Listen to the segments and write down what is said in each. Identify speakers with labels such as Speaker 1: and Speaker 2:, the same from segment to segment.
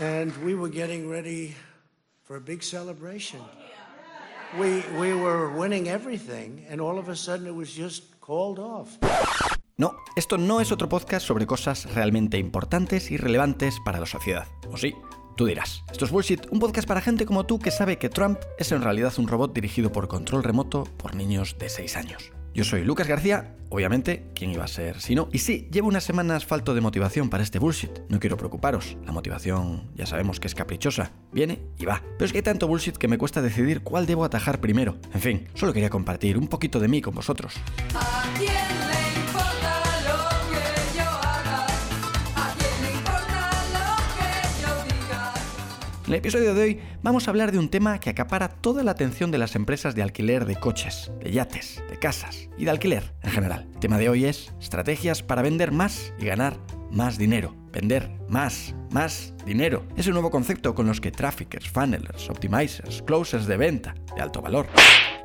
Speaker 1: and we were getting ready for a big celebration. We, we were winning everything, and all of a sudden it was just called off.
Speaker 2: No, esto no es otro podcast sobre cosas realmente importantes y relevantes para la sociedad. ¿O sí? Tú dirás, esto es Bullshit, un podcast para gente como tú que sabe que Trump es en realidad un robot dirigido por control remoto por niños de 6 años. Yo soy Lucas García, obviamente, ¿quién iba a ser si no? Y sí, llevo unas semanas falto de motivación para este bullshit. No quiero preocuparos, la motivación ya sabemos que es caprichosa, viene y va. Pero es que hay tanto bullshit que me cuesta decidir cuál debo atajar primero. En fin, solo quería compartir un poquito de mí con vosotros. El episodio de hoy vamos a hablar de un tema que acapara toda la atención de las empresas de alquiler de coches, de yates, de casas y de alquiler en general. El tema de hoy es estrategias para vender más y ganar más dinero. Vender más, más dinero. Es un nuevo concepto con los que traffickers, funnelers, optimizers, closers de venta de alto valor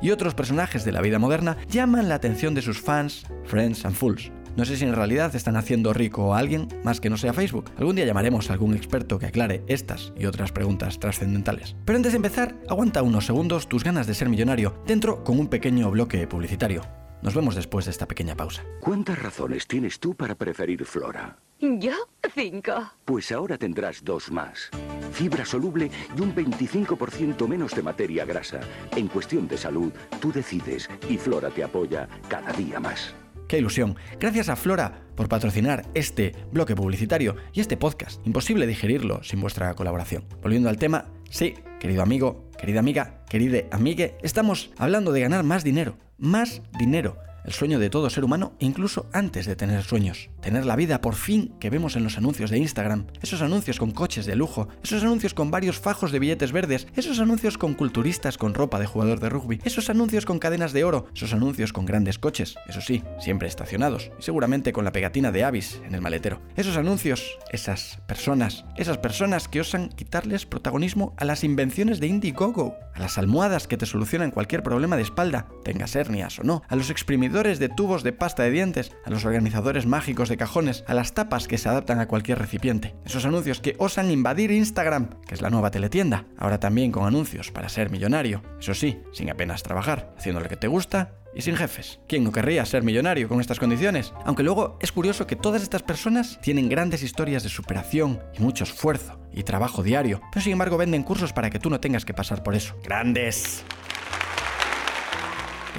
Speaker 2: y otros personajes de la vida moderna llaman la atención de sus fans, friends and fools. No sé si en realidad están haciendo rico a alguien más que no sea Facebook. Algún día llamaremos a algún experto que aclare estas y otras preguntas trascendentales. Pero antes de empezar, aguanta unos segundos tus ganas de ser millonario dentro con un pequeño bloque publicitario. Nos vemos después de esta pequeña pausa.
Speaker 3: ¿Cuántas razones tienes tú para preferir Flora?
Speaker 4: ¿Yo? Cinco.
Speaker 3: Pues ahora tendrás dos más. Fibra soluble y un 25% menos de materia grasa. En cuestión de salud, tú decides y Flora te apoya cada día más.
Speaker 2: ¡Qué ilusión! Gracias a Flora por patrocinar este bloque publicitario y este podcast. Imposible digerirlo sin vuestra colaboración. Volviendo al tema, sí, querido amigo, querida amiga, querida amigue, estamos hablando de ganar más dinero. Más dinero el sueño de todo ser humano incluso antes de tener sueños. Tener la vida por fin que vemos en los anuncios de Instagram, esos anuncios con coches de lujo, esos anuncios con varios fajos de billetes verdes, esos anuncios con culturistas con ropa de jugador de rugby, esos anuncios con cadenas de oro, esos anuncios con grandes coches, eso sí, siempre estacionados, y seguramente con la pegatina de Avis en el maletero. Esos anuncios, esas personas, esas personas que osan quitarles protagonismo a las invenciones de Indiegogo, a las almohadas que te solucionan cualquier problema de espalda, tengas hernias o no, a los exprimidores de tubos de pasta de dientes, a los organizadores mágicos de cajones, a las tapas que se adaptan a cualquier recipiente. Esos anuncios que osan invadir Instagram, que es la nueva teletienda, ahora también con anuncios para ser millonario. Eso sí, sin apenas trabajar, haciendo lo que te gusta y sin jefes. ¿Quién no querría ser millonario con estas condiciones? Aunque luego es curioso que todas estas personas tienen grandes historias de superación y mucho esfuerzo y trabajo diario, pero sin embargo venden cursos para que tú no tengas que pasar por eso. ¡Grandes!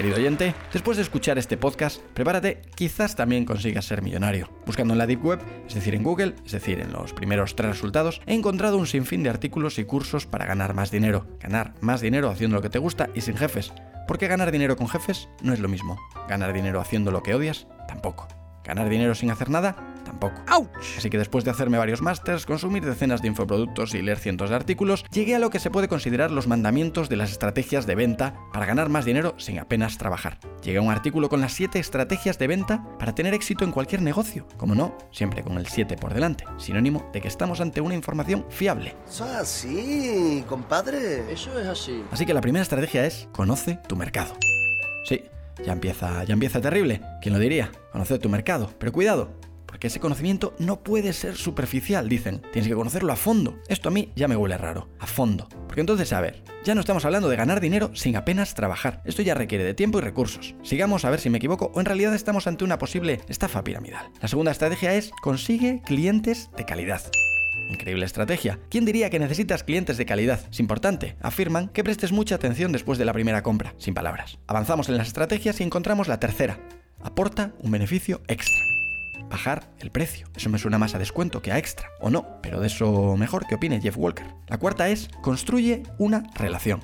Speaker 2: Querido oyente, después de escuchar este podcast, prepárate, quizás también consigas ser millonario. Buscando en la Deep Web, es decir, en Google, es decir, en los primeros tres resultados, he encontrado un sinfín de artículos y cursos para ganar más dinero. Ganar más dinero haciendo lo que te gusta y sin jefes. Porque ganar dinero con jefes no es lo mismo. Ganar dinero haciendo lo que odias, tampoco. Ganar dinero sin hacer nada, tampoco. Así que después de hacerme varios másters, consumir decenas de infoproductos y leer cientos de artículos, llegué a lo que se puede considerar los mandamientos de las estrategias de venta para ganar más dinero sin apenas trabajar. Llegué a un artículo con las 7 estrategias de venta para tener éxito en cualquier negocio. Como no, siempre con el 7 por delante, sinónimo de que estamos ante una información fiable.
Speaker 5: Eso es así, compadre.
Speaker 1: Eso es así.
Speaker 2: Así que la primera estrategia es conoce tu mercado. Sí, ya empieza, ya empieza terrible. ¿Quién lo diría? Conocer tu mercado. Pero cuidado, porque ese conocimiento no puede ser superficial, dicen. Tienes que conocerlo a fondo. Esto a mí ya me huele raro. A fondo. Porque entonces, a ver, ya no estamos hablando de ganar dinero sin apenas trabajar. Esto ya requiere de tiempo y recursos. Sigamos a ver si me equivoco o en realidad estamos ante una posible estafa piramidal. La segunda estrategia es consigue clientes de calidad. Increíble estrategia. ¿Quién diría que necesitas clientes de calidad? Es importante. Afirman que prestes mucha atención después de la primera compra, sin palabras. Avanzamos en las estrategias y encontramos la tercera. Aporta un beneficio extra bajar el precio. Eso me suena más a descuento que a extra, o no, pero de eso mejor que opine Jeff Walker. La cuarta es, construye una relación.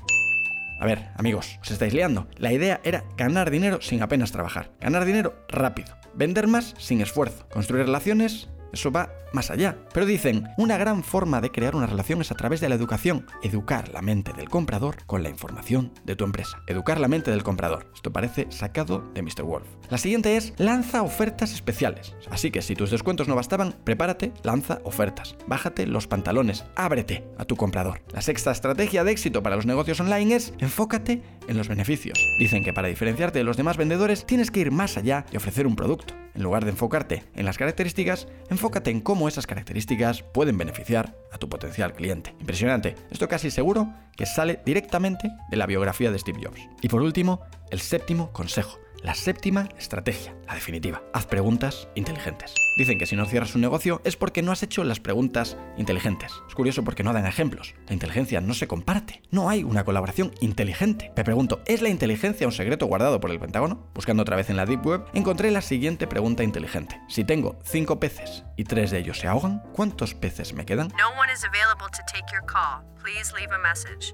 Speaker 2: A ver, amigos, os estáis liando. La idea era ganar dinero sin apenas trabajar. Ganar dinero rápido. Vender más sin esfuerzo. Construir relaciones eso va más allá. Pero dicen, una gran forma de crear una relación es a través de la educación. Educar la mente del comprador con la información de tu empresa. Educar la mente del comprador. Esto parece sacado de Mr. Wolf. La siguiente es, lanza ofertas especiales. Así que si tus descuentos no bastaban, prepárate, lanza ofertas. Bájate los pantalones, ábrete a tu comprador. La sexta estrategia de éxito para los negocios online es, enfócate en los beneficios. Dicen que para diferenciarte de los demás vendedores tienes que ir más allá y ofrecer un producto. En lugar de enfocarte en las características, enfócate en cómo esas características pueden beneficiar a tu potencial cliente. Impresionante, esto casi seguro que sale directamente de la biografía de Steve Jobs. Y por último, el séptimo consejo la séptima estrategia, la definitiva. Haz preguntas inteligentes. Dicen que si no cierras un negocio es porque no has hecho las preguntas inteligentes. Es curioso porque no dan ejemplos. La inteligencia no se comparte. No hay una colaboración inteligente. Me pregunto, ¿es la inteligencia un secreto guardado por el Pentágono? Buscando otra vez en la Deep Web, encontré la siguiente pregunta inteligente. Si tengo cinco peces y tres de ellos se ahogan, ¿cuántos peces me quedan?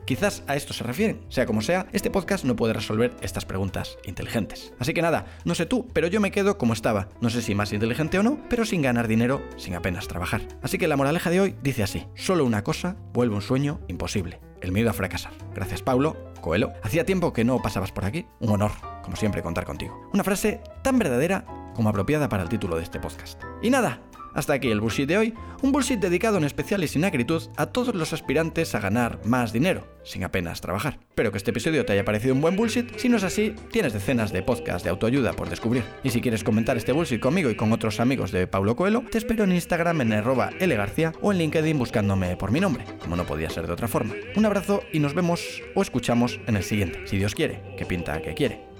Speaker 2: Quizás a esto se refieren. Sea como sea, este podcast no puede resolver estas preguntas inteligentes. Así que nada, no sé tú, pero yo me quedo como estaba. No sé si más inteligente o no, pero sin ganar dinero, sin apenas trabajar. Así que la moraleja de hoy dice así, solo una cosa vuelve un sueño imposible, el miedo a fracasar. Gracias Paulo, Coelho. Hacía tiempo que no pasabas por aquí. Un honor, como siempre, contar contigo. Una frase tan verdadera como apropiada para el título de este podcast. Y nada, hasta aquí el bullshit de hoy, un bullshit dedicado en especial y sin acritud a todos los aspirantes a ganar más dinero, sin apenas trabajar. Espero que este episodio te haya parecido un buen bullshit, si no es así, tienes decenas de podcasts de autoayuda por descubrir. Y si quieres comentar este bullshit conmigo y con otros amigos de Paulo Coelho, te espero en Instagram en arroba lgarcía o en LinkedIn buscándome por mi nombre, como no podía ser de otra forma. Un abrazo y nos vemos o escuchamos en el siguiente, si Dios quiere, que pinta que quiere.